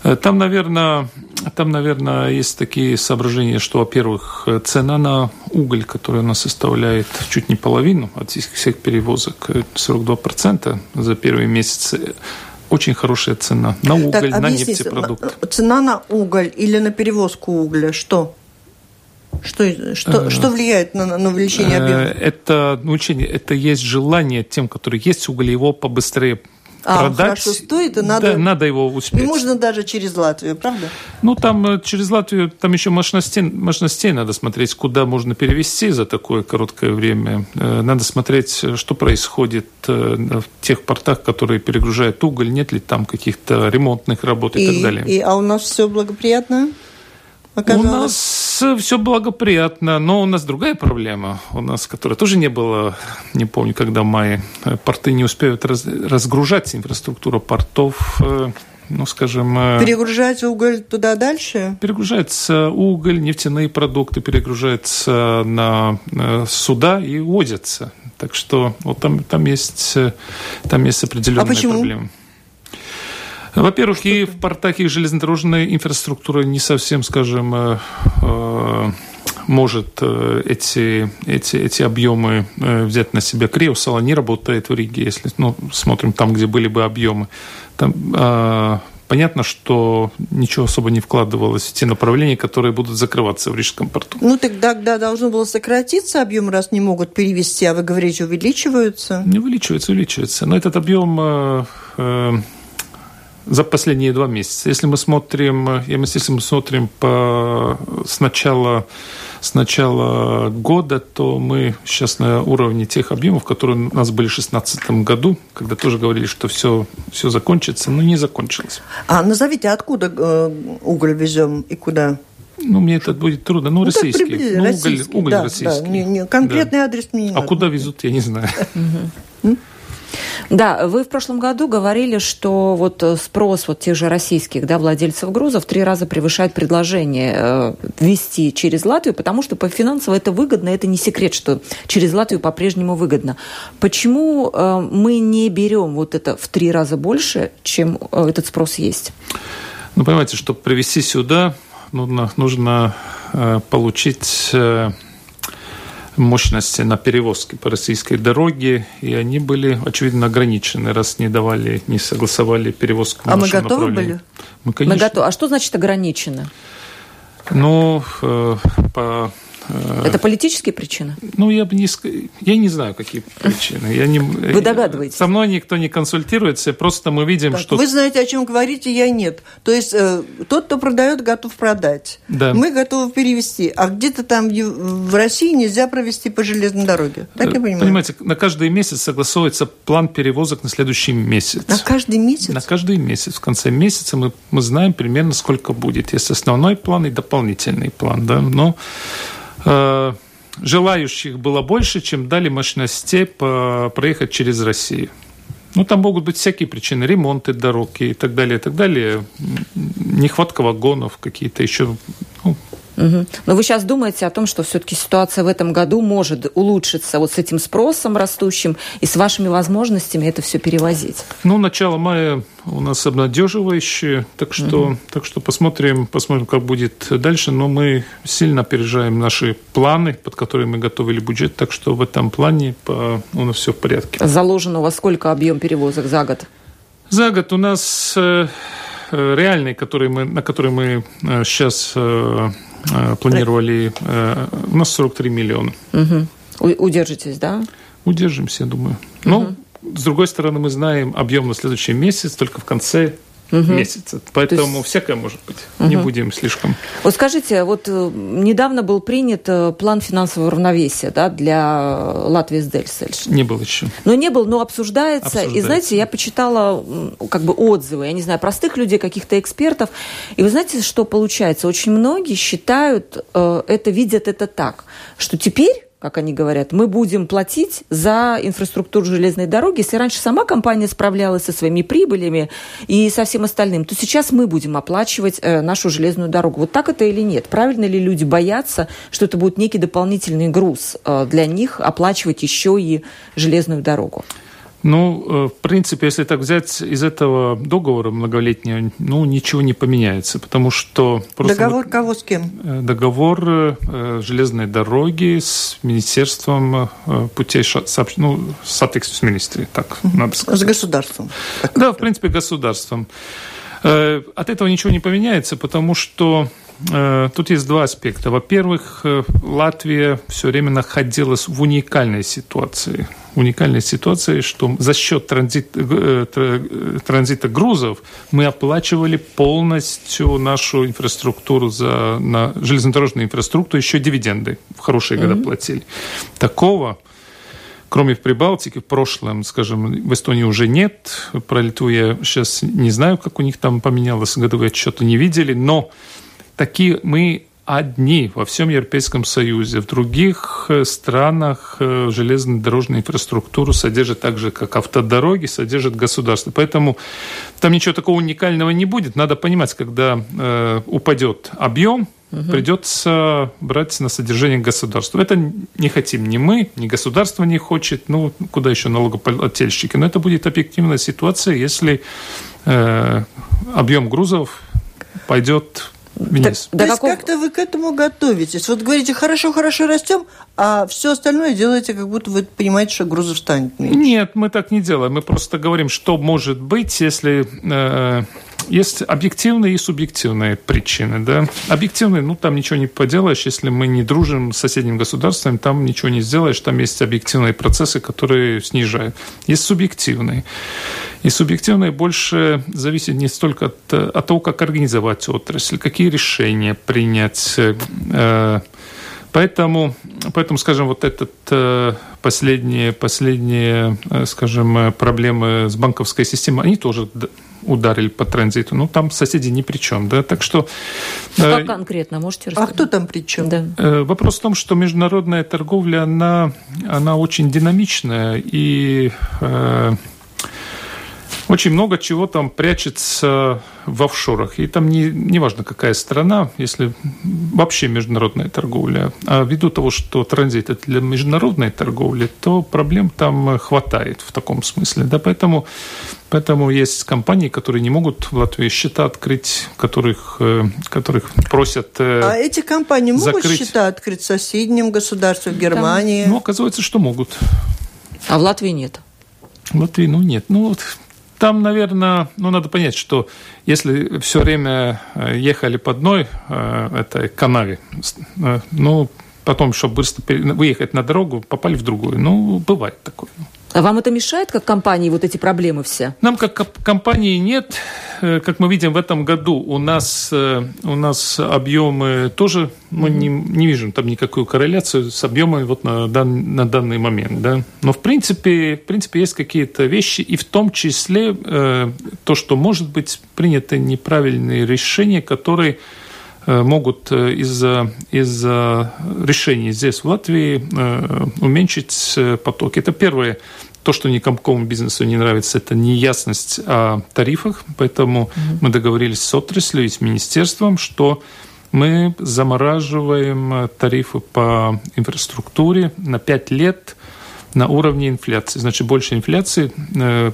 Э, там, наверное, там, наверное, есть такие соображения, что, во-первых, цена на уголь, который у нас составляет чуть не половину от всех перевозок, 42% за первые месяцы, очень хорошая цена на уголь, так, на нефтепродукты. Цена на уголь или на перевозку угля, что? Что, что, что влияет на, на увеличение э, объема? Это, ну, это есть желание тем, которые есть уголь, его побыстрее а, продать. хорошо стоит, и надо, да, надо его успеть. И можно даже через Латвию, правда? Ну, там э, через Латвию, там еще мощностей, мощностей надо смотреть, куда можно перевести за такое короткое время. Э, надо смотреть, что происходит э, в тех портах, которые перегружают уголь, нет ли там каких-то ремонтных работ и, и так далее. И, а у нас все благоприятно? Оказалось? У нас все благоприятно, но у нас другая проблема, у нас, которая тоже не было, не помню, когда в мае, порты не успеют раз, разгружать инфраструктуру портов, э, ну, скажем... Э, Перегружать уголь туда дальше? Перегружается уголь, нефтяные продукты перегружаются на суда и уводятся. Так что вот там, там, есть, там есть определенные а почему? проблемы. Во-первых, и в портах, и железнодорожная инфраструктура не совсем, скажем, э, э, может э, эти, эти, эти объемы взять на себя. Криосала не работает в Риге, если ну, смотрим там, где были бы объемы. Там, понятно, что ничего особо не вкладывалось в те направления, которые будут закрываться в Рижском порту. Ну, тогда, тогда должно было сократиться объем, раз не могут перевести, а вы говорите, увеличиваются? Не увеличивается, увеличивается. Но этот объем за последние два месяца. Если мы смотрим, если мы смотрим по с начала, с начала года, то мы сейчас на уровне тех объемов, которые у нас были в 2016 году, когда тоже говорили, что все, все закончится, но не закончилось. А назовите, откуда э, уголь везем и куда? Ну, мне это будет трудно. Ну, ну российский. Ну, российский. Уголь, уголь да, российский. Да, не, не, конкретный да. адрес мне не А надо. куда везут, я не знаю. Да, вы в прошлом году говорили, что вот э, спрос вот тех же российских да, владельцев грузов три раза превышает предложение э, через Латвию, потому что по финансово это выгодно, это не секрет, что через Латвию по-прежнему выгодно. Почему э, мы не берем вот это в три раза больше, чем э, этот спрос есть? Ну, понимаете, чтобы привезти сюда, нужно, нужно э, получить... Э, мощности на перевозки по российской дороге, и они были, очевидно, ограничены, раз не давали, не согласовали перевозку А мы готовы были? Мы, конечно. Мы готовы. А что значит ограничено? Ну, э, по Это политические причины? Ну, я бы не я не знаю, какие причины. Я не... Вы догадываетесь? Со мной никто не консультируется, просто мы видим, так, что... Вы знаете, о чем говорите, я нет. То есть э, тот, кто продает, готов продать. Да. Мы готовы перевести. А где-то там в России нельзя провести по железной дороге. Так я понимаю? Понимаете, на каждый месяц согласовывается план перевозок на следующий месяц. На каждый месяц? На каждый месяц. В конце месяца мы, мы знаем примерно, сколько будет. Есть основной план и дополнительный план. Да? Но Э, желающих было больше, чем дали мощностей проехать через Россию. Ну, там могут быть всякие причины, ремонты дорог и так далее, и так далее, нехватка вагонов, какие-то еще ну, Угу. Но вы сейчас думаете о том, что все-таки ситуация в этом году может улучшиться вот с этим спросом растущим и с вашими возможностями это все перевозить? Ну, начало мая у нас обнадеживающее, так что, угу. так что посмотрим, посмотрим, как будет дальше. Но мы сильно опережаем наши планы, под которые мы готовили бюджет, так что в этом плане по, у нас все в порядке. Заложено у вас сколько объем перевозок за год? За год у нас э, э реальный, который мы, на который мы сейчас э, планировали, э, у нас 43 миллиона. Угу. Удержитесь, да? Удержимся, я думаю. Угу. с другой стороны, мы знаем объем на следующий месяц, только в конце угу. месяца. Поэтому есть... всякое может быть. Угу. Не будем слишком. Вот скажите, вот э, недавно был принят э, план финансового равновесия да, для Латвии с Дельсельш. Не был еще. Но не был, но обсуждается. обсуждается. И знаете, я почитала как бы отзывы, я не знаю, простых людей, каких-то экспертов. И вы знаете, что получается? Очень многие считают, э, это видят это так, что теперь как они говорят, мы будем платить за инфраструктуру железной дороги. Если раньше сама компания справлялась со своими прибылями и со всем остальным, то сейчас мы будем оплачивать э, нашу железную дорогу. Вот так это или нет? Правильно ли люди боятся, что это будет некий дополнительный груз э, для них оплачивать еще и железную дорогу? Ну, э, в принципе, если так взять из этого договора многолетнего, ну, ничего не поменяется, потому что... Договор вот, кого с кем? Э, договор э, железной дороги с Министерством путей сообщ... ну, с министрой, так надо сказать. С государством. Да, в принципе, государством. От этого ничего не поменяется, потому что тут есть два аспекта. Во-первых, Латвия все время находилась в уникальной ситуации – уникальной ситуации, что за счет транзит, э, транзита грузов мы оплачивали полностью нашу инфраструктуру за на железнодорожную инфраструктуру, еще дивиденды в хорошие mm-hmm. годы платили. Такого кроме в Прибалтике, в прошлом, скажем, в Эстонии уже нет. Про Литву я сейчас не знаю, как у них там поменялось, годовые отчеты не видели, но такие мы одни во всем Европейском Союзе. В других э, странах э, железнодорожную инфраструктуру содержит так же, как автодороги, содержит государство. Поэтому там ничего такого уникального не будет. Надо понимать, когда э, упадет объем, угу. придется брать на содержание государства. Это не хотим ни мы, ни государство не хочет, ну, куда еще налогоплательщики. Но это будет объективная ситуация, если э, объем грузов пойдет вниз. Так, То есть какого... как-то вы к этому готовитесь? Вот говорите, хорошо-хорошо растем, а все остальное делаете, как будто вы понимаете, что грузов станет меньше. Нет, мы так не делаем. Мы просто говорим, что может быть, если... Э, есть объективные и субъективные причины. Да? Объективные, ну, там ничего не поделаешь, если мы не дружим с соседним государством, там ничего не сделаешь, там есть объективные процессы, которые снижают. Есть субъективные. И субъективное больше зависит не столько от, от того, как организовать отрасль, какие решения принять. Э, поэтому, поэтому, скажем, вот этот э, последние, последние, э, скажем, проблемы с банковской системой, они тоже ударили по транзиту. Ну, там соседи ни при чем, да, так что... Ну, как конкретно, можете рассказать? А кто там при чем? Да. Вопрос в том, что международная торговля, она, она очень динамичная, и очень много чего там прячется в офшорах. И там не, не важно, какая страна, если вообще международная торговля. А ввиду того, что транзит это для международной торговли, то проблем там хватает в таком смысле. Да, поэтому, поэтому есть компании, которые не могут в Латвии счета открыть, которых, э, которых просят э, А эти компании могут закрыть. счета открыть в соседнем государстве, в Германии? Ну, оказывается, что могут. А в Латвии нет? В Латвии, ну, нет. Ну, вот там, наверное, ну, надо понять, что если все время э, ехали по одной э, этой канаве, э, ну, потом, чтобы быстро выехать на дорогу, попали в другую. Ну, бывает такое. А вам это мешает, как компании, вот эти проблемы все? Нам, как компании, нет. Э, как мы видим в этом году, у нас, э, у нас объемы тоже, мы mm-hmm. не, не видим там никакую корреляцию с объемами вот на, дан, на данный момент. Да? Но, в принципе, в принципе, есть какие-то вещи, и в том числе э, то, что, может быть, приняты неправильные решения, которые могут из-за из решений здесь, в Латвии, уменьшить поток. Это первое то, что никакому бизнесу не нравится, это неясность о тарифах, поэтому mm-hmm. мы договорились с отраслью и с министерством, что мы замораживаем тарифы по инфраструктуре на 5 лет на уровне инфляции. Значит, больше инфляции, э,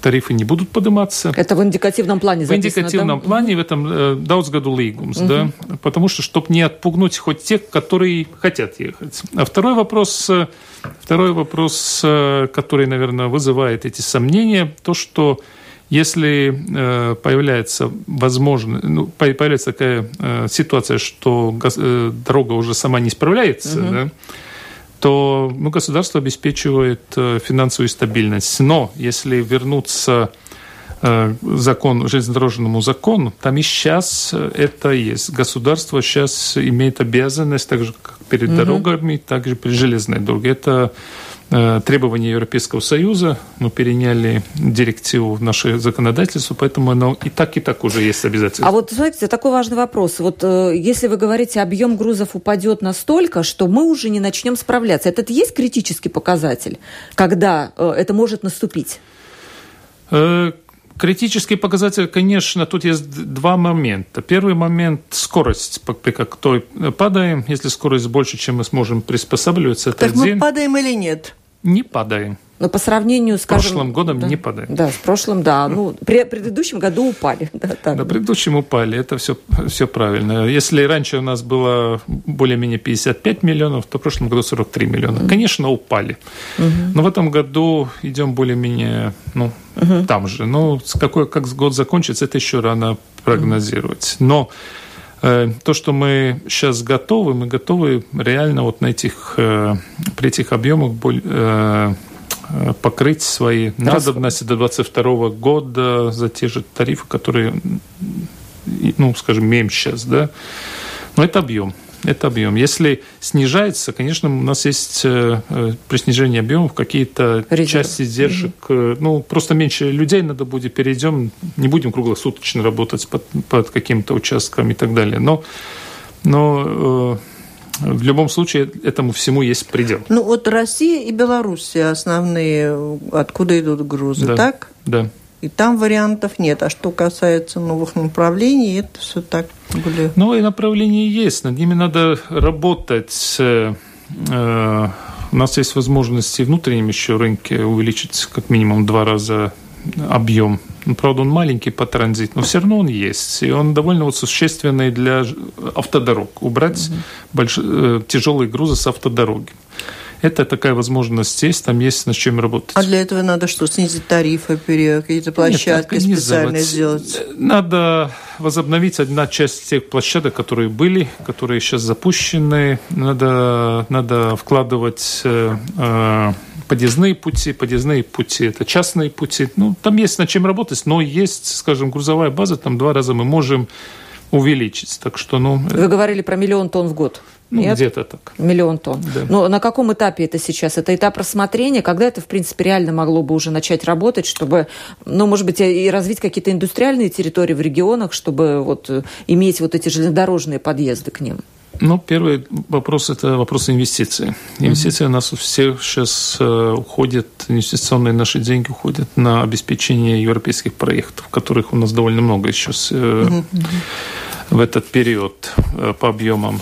тарифы не будут подниматься. Это в индикативном плане записано, В индикативном да? плане, в этом э, daudz году угу. да, потому что, чтобы не отпугнуть хоть тех, которые хотят ехать. А второй вопрос, э, второй вопрос, э, который, наверное, вызывает эти сомнения, то, что если э, появляется возможно, ну, появляется такая э, ситуация, что э, дорога уже сама не справляется, угу. да, то ну, государство обеспечивает э, финансовую стабильность. Но если вернуться э, закон, железнодорожному закону, там и сейчас э, это есть. Государство сейчас имеет обязанность, так же как перед угу. дорогами, так же перед железной дорогой. Это требования Европейского Союза, мы переняли директиву в наше законодательство, поэтому оно и так, и так уже есть обязательно. А вот, смотрите, такой важный вопрос. Вот э, если вы говорите, объем грузов упадет настолько, что мы уже не начнем справляться, это есть критический показатель, когда э, это может наступить? Критический показатель, конечно, тут есть два момента. Первый момент – скорость, при какой падаем. Если скорость больше, чем мы сможем приспосабливаться, это так один. мы падаем или нет? Не падаем. Но по сравнению с прошлым годом да, не падаем. Да, с прошлым, да. Ну, при предыдущем году упали. Да, так. На предыдущем упали, это все, все правильно. Если раньше у нас было более-менее 55 миллионов, то в прошлом году 43 миллиона. Mm-hmm. Конечно, упали. Mm-hmm. Но в этом году идем более-менее ну, mm-hmm. там же. Ну, какой, как год закончится, это еще рано прогнозировать. Но то, что мы сейчас готовы, мы готовы реально вот на этих, э, при этих объемах э, покрыть свои надобности до 2022 года за те же тарифы, которые, ну, скажем, имеем сейчас, да. Но это объем это объем. Если снижается, конечно, у нас есть э, э, при снижении объемов какие-то части издержек. Угу. Ну, просто меньше людей надо будет, перейдем, не будем круглосуточно работать под, под каким-то участком и так далее. Но, но в любом случае этому всему есть предел. Ну вот Россия и Белоруссия основные, откуда идут грузы, да, так? Да. И там вариантов нет. А что касается новых направлений, это все так были... Новые направления есть, над ними надо работать. Э, у нас есть возможности внутреннем еще рынке увеличить как минимум два раза объем. Ну, правда, он маленький по транзиту, но все равно он есть. И он довольно вот существенный для автодорог. Убрать угу. больш... Э, тяжелые грузы с автодороги. Это такая возможность есть, там есть над чем работать. А для этого надо что, снизить тарифы, какие-то площадки Нет, специальные сделать? Надо возобновить одна часть тех площадок, которые были, которые сейчас запущены. Надо, надо вкладывать э, э подъездные пути. Подъездные пути – это частные пути. Ну, там есть над чем работать, но есть, скажем, грузовая база, там два раза мы можем увеличить. Так что, ну... Вы говорили про миллион тонн в год. Ну, Нет? где-то так. Миллион тонн. Да. Но на каком этапе это сейчас? Это этап рассмотрения? Когда это, в принципе, реально могло бы уже начать работать, чтобы, ну, может быть, и развить какие-то индустриальные территории в регионах, чтобы вот иметь вот эти железнодорожные подъезды к ним? Ну, первый вопрос – это вопрос инвестиций. Инвестиции mm-hmm. у нас у всех сейчас э, уходят, инвестиционные наши деньги уходят на обеспечение европейских проектов, которых у нас довольно много сейчас mm-hmm. В этот период э, по объемам.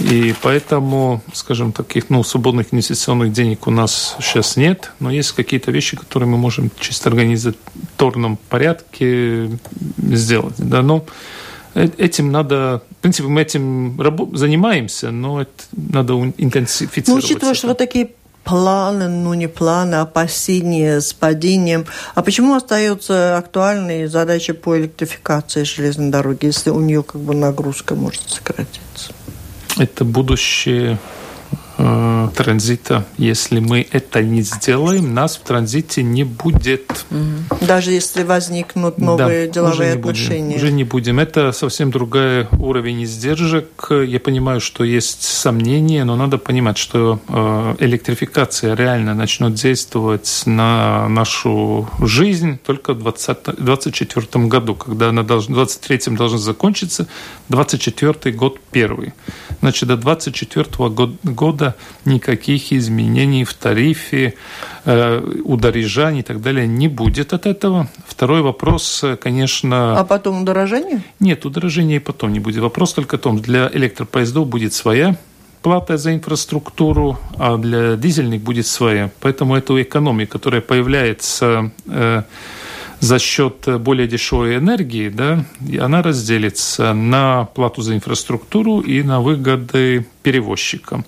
И поэтому, скажем, таких ну, свободных инвестиционных денег у нас сейчас нет, но есть какие-то вещи, которые мы можем чисто организаторном порядке сделать. Да, но Э, этим надо, в принципе, мы этим занимаемся, но это надо интенсифицировать. Ну, учитывая, что вот такие планы, ну не планы, а опасения с падением. А почему остается актуальной задача по электрификации железной дороги, если у нее как бы нагрузка может сократиться? Это будущее э, транзита. Если мы это не сделаем, нас в транзите не будет. Даже если возникнут новые да, деловые уже отношения. Будем, уже не будем. Это совсем другой уровень издержек. Я понимаю, что есть сомнения, но надо понимать, что э, электрификация реально начнет действовать на нашу жизнь только в 2024 году, когда она должна, в 2023 должна закончиться, 2024 год первый. Значит, до 2024 года никаких изменений в тарифе, э, удорожаний и так далее не будет от этого. Второй вопрос, конечно... А потом удорожание? Нет, удорожения и потом не будет. Вопрос только о том, для электропоездов будет своя плата за инфраструктуру, а для дизельных будет своя. Поэтому эту экономию, которая появляется э, за счет более дешевой энергии, да, она разделится на плату за инфраструктуру и на выгоды перевозчикам.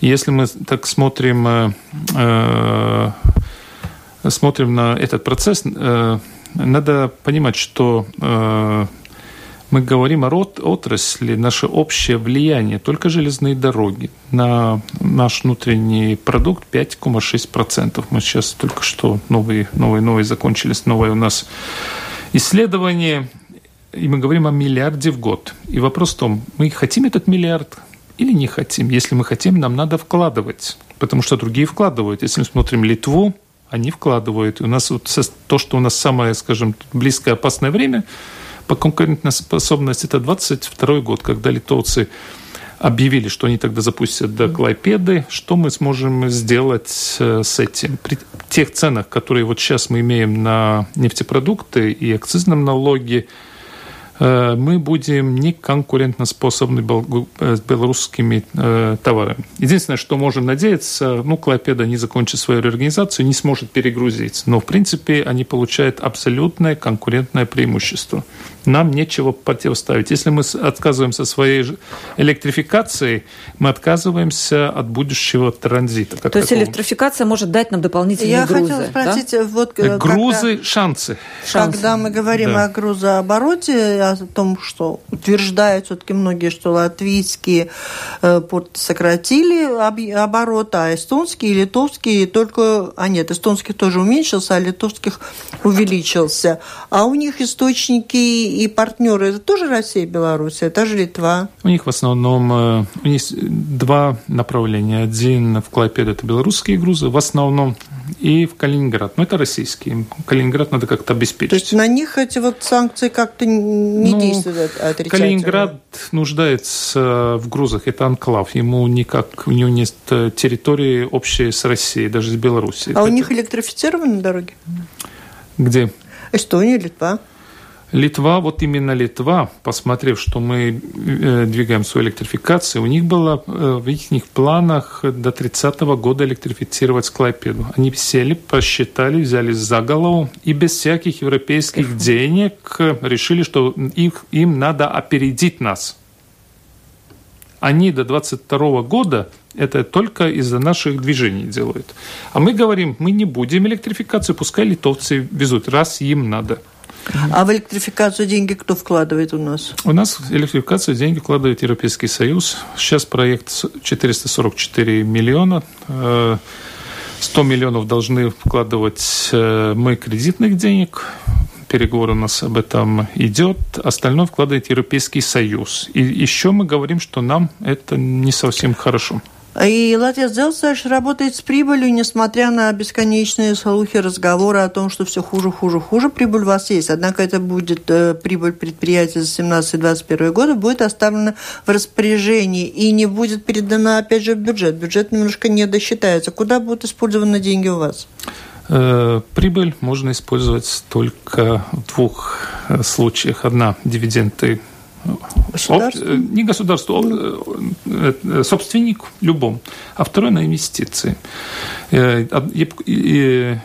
если мы так смотрим, э, э, смотрим на этот процесс, э, надо понимать, что э, мы говорим о отрасли, наше общее влияние, только железные дороги на наш внутренний продукт 5,6%. Мы сейчас только что новые, новые, новые закончились, новое у нас исследование, и мы говорим о миллиарде в год. И вопрос в том, мы хотим этот миллиард или не хотим. Если мы хотим, нам надо вкладывать, потому что другие вкладывают. Если мы смотрим Литву, они вкладывают. И у нас вот то, что у нас самое, скажем, близкое опасное время – по конкурентной способности это 22 год, когда литовцы объявили, что они тогда запустят до Клайпеды. Что мы сможем сделать э, с этим? При тех ценах, которые вот сейчас мы имеем на нефтепродукты и акцизном налоге, Э, мы будем не конкурентоспособны э, с белорусскими товарами. Единственное, что можем надеяться, ну, Клайпеда не закончит свою реорганизацию, не сможет перегрузить. Но, в принципе, они получают абсолютное конкурентное преимущество. Нам нечего противоставить. Если мы отказываемся от своей электрификации, мы отказываемся от будущего транзита. То есть такого. электрификация может дать нам дополнительные Я грузы? Я хотела спросить, да? вот... Грузы, когда, шансы. Когда мы говорим да. о грузообороте, о том, что утверждают все-таки многие, что латвийские э, порты сократили оборот, а эстонские и литовские только... А нет, эстонских тоже уменьшился, а литовских увеличился. А у них источники и партнеры, это тоже Россия и Беларусь, это же Литва? У них в основном э, у них два направления. Один в Клайпеде – это белорусские грузы, в основном, и в Калининград. Но это российские. Калининград надо как-то обеспечить. То есть на них эти вот санкции как-то не ну, действуют отрицательно? Калининград нуждается в грузах. Это анклав. Ему никак, у него нет территории общей с Россией, даже с Белоруссией. А это... у них электрифицированы дороги? Где? Эстония, Литва. Литва, вот именно Литва, посмотрев, что мы э, двигаем свою электрификацию, у них было э, в их планах до 30 -го года электрифицировать Склайпеду. Они сели, посчитали, взяли за голову и без всяких европейских денег решили, что их, им надо опередить нас. Они до 22 года это только из-за наших движений делают. А мы говорим, мы не будем электрификацию, пускай литовцы везут, раз им надо. А в электрификацию деньги кто вкладывает у нас? У нас в электрификацию деньги вкладывает Европейский Союз. Сейчас проект 444 миллиона. 100 э, миллионов должны вкладывать э, мы кредитных денег. Переговор у нас об этом идет. Остальное вкладывает Европейский Союз. И еще мы говорим, что нам это не совсем хорошо. И Латвия Дzelzceļš работает с прибылью, несмотря на бесконечные слухи, разговоры о том, что все хуже, хуже, хуже. Прибыль у вас есть. Однако это будет э, прибыль предприятия за 17-21 годы будет оставлена в распоряжении и не будет передана, опять же, в бюджет. Бюджет немножко не досчитается. Куда будут использованы деньги у вас? Э, прибыль можно использовать только в двух э, случаях. Одна – дивиденды Государство? Об, не государство, э, э, собственник любом, а второй на инвестиции. Э, и,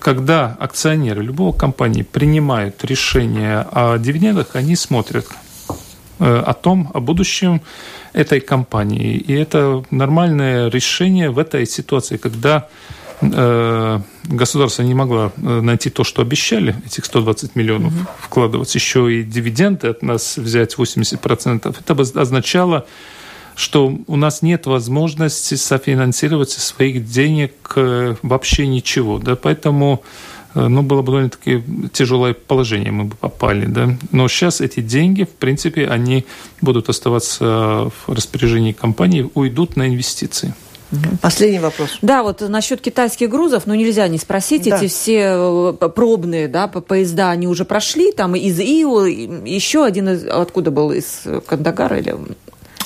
когда акционеры любого компании принимают решение о дивидендах, они смотрят о том, о будущем этой компании. И это нормальное решение в этой ситуации, когда Э, государство не могло э, найти то, что обещали, этих 120 миллионов угу. вкладывать, еще и дивиденды от нас взять 80%, это бы означало, что у нас нет возможности софинансировать со своих денег э, вообще ничего. Да? Поэтому ну, было бы довольно-таки тяжелое положение, мы бы попали. Да? Но сейчас эти деньги, в принципе, они будут оставаться в распоряжении компании, уйдут на инвестиции. Последний вопрос. Да, вот насчет китайских грузов, ну нельзя не спросить, да. эти все э, пробные, да, поезда, они уже прошли, там из Ио, еще один, из, откуда был, из Кандагара или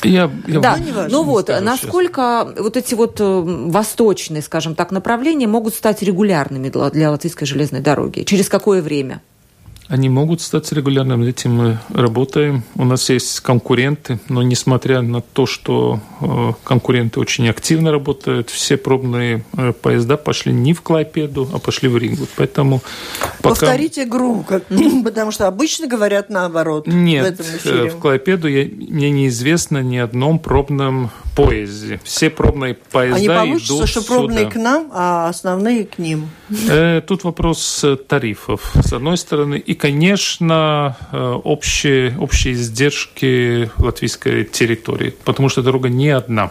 я, я да, ну, ну вот, насколько честно. вот эти вот э, восточные, скажем так, направления могут стать регулярными для, для латвийской железной дороги? Через какое время? Они могут стать регулярным, этим мы работаем. У нас есть конкуренты, но несмотря на то, что э, конкуренты очень активно работают, все пробные э, поезда пошли не в Клайпеду, а пошли в Ригу. Поэтому пока... Повторите громко, потому что обычно говорят наоборот. Нет, в, эфире. в Клайпеду я, мне неизвестно ни одном пробном поезде. Все пробные поезда Они получится, идут что пробные сюда. к нам, а основные к ним? Э, тут вопрос тарифов, с одной стороны. И, конечно, э, общие, общие издержки латвийской территории, потому что дорога не одна.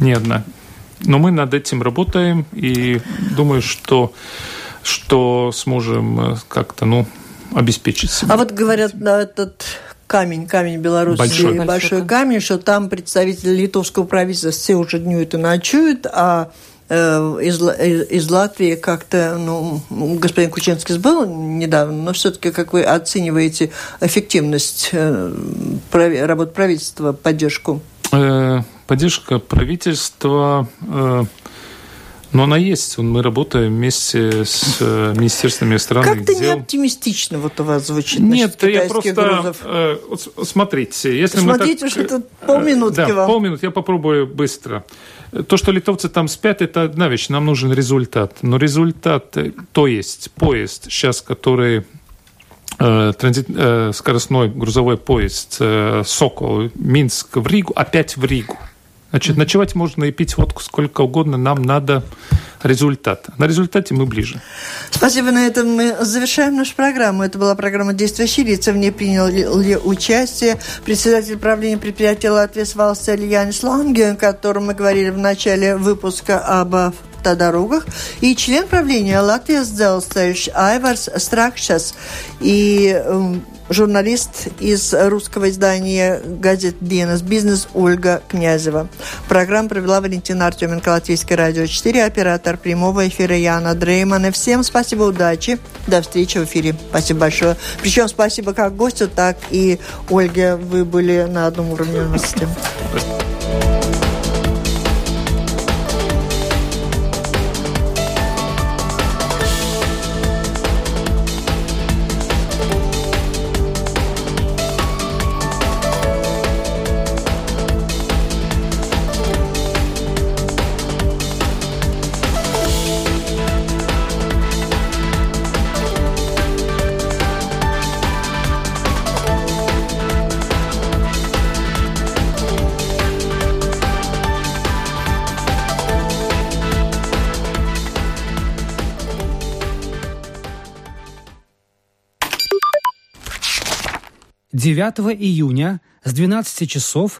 Не одна. Но мы над этим работаем и думаю, что, что сможем э, как-то, ну, обеспечить себя. А вот говорят, да, этот камень, камень белорусский, большой, большой, большой камень, что там представители литовского правительства все уже днюют и ночуют, а э, из, из Латвии как-то, ну, господин Кучинский был недавно, но все-таки как вы оцениваете эффективность э, работы правительства, поддержку? Э, поддержка правительства но она есть. Мы работаем вместе с э, Министерством иностранных Как-то дел. не оптимистично вот у вас звучит Нет, я просто... Грузов. Э, смотрите, если Смотрите, мы так... что тут полминутки да, вам. полминут, я попробую быстро. То, что литовцы там спят, это одна вещь. Нам нужен результат. Но результат, э, то есть поезд сейчас, который э, транзит, э, скоростной грузовой поезд э, Сокол, Минск в Ригу, опять в Ригу. Значит, ночевать можно и пить водку сколько угодно, нам надо результат. На результате мы ближе. Спасибо. На этом мы завершаем нашу программу. Это была программа «Действующие лица». В ней приняли участие председатель правления предприятия «Латвия Свалс» Янис Ланге, о котором мы говорили в начале выпуска об автодорогах, и член правления «Латвия Дzelzceļš» Айварс Стракшас. И эм, журналист из русского издания газет «Денис Бизнес» Ольга Князева. Программу провела Валентина Артеменко, Латвийское радио 4, оператор прямого эфира Яна Дреймана. Всем спасибо, удачи, до встречи в эфире. Спасибо большое. Причем спасибо как гостю, так и Ольге, вы были на одном уровне у нас. 9 июня с 12 часов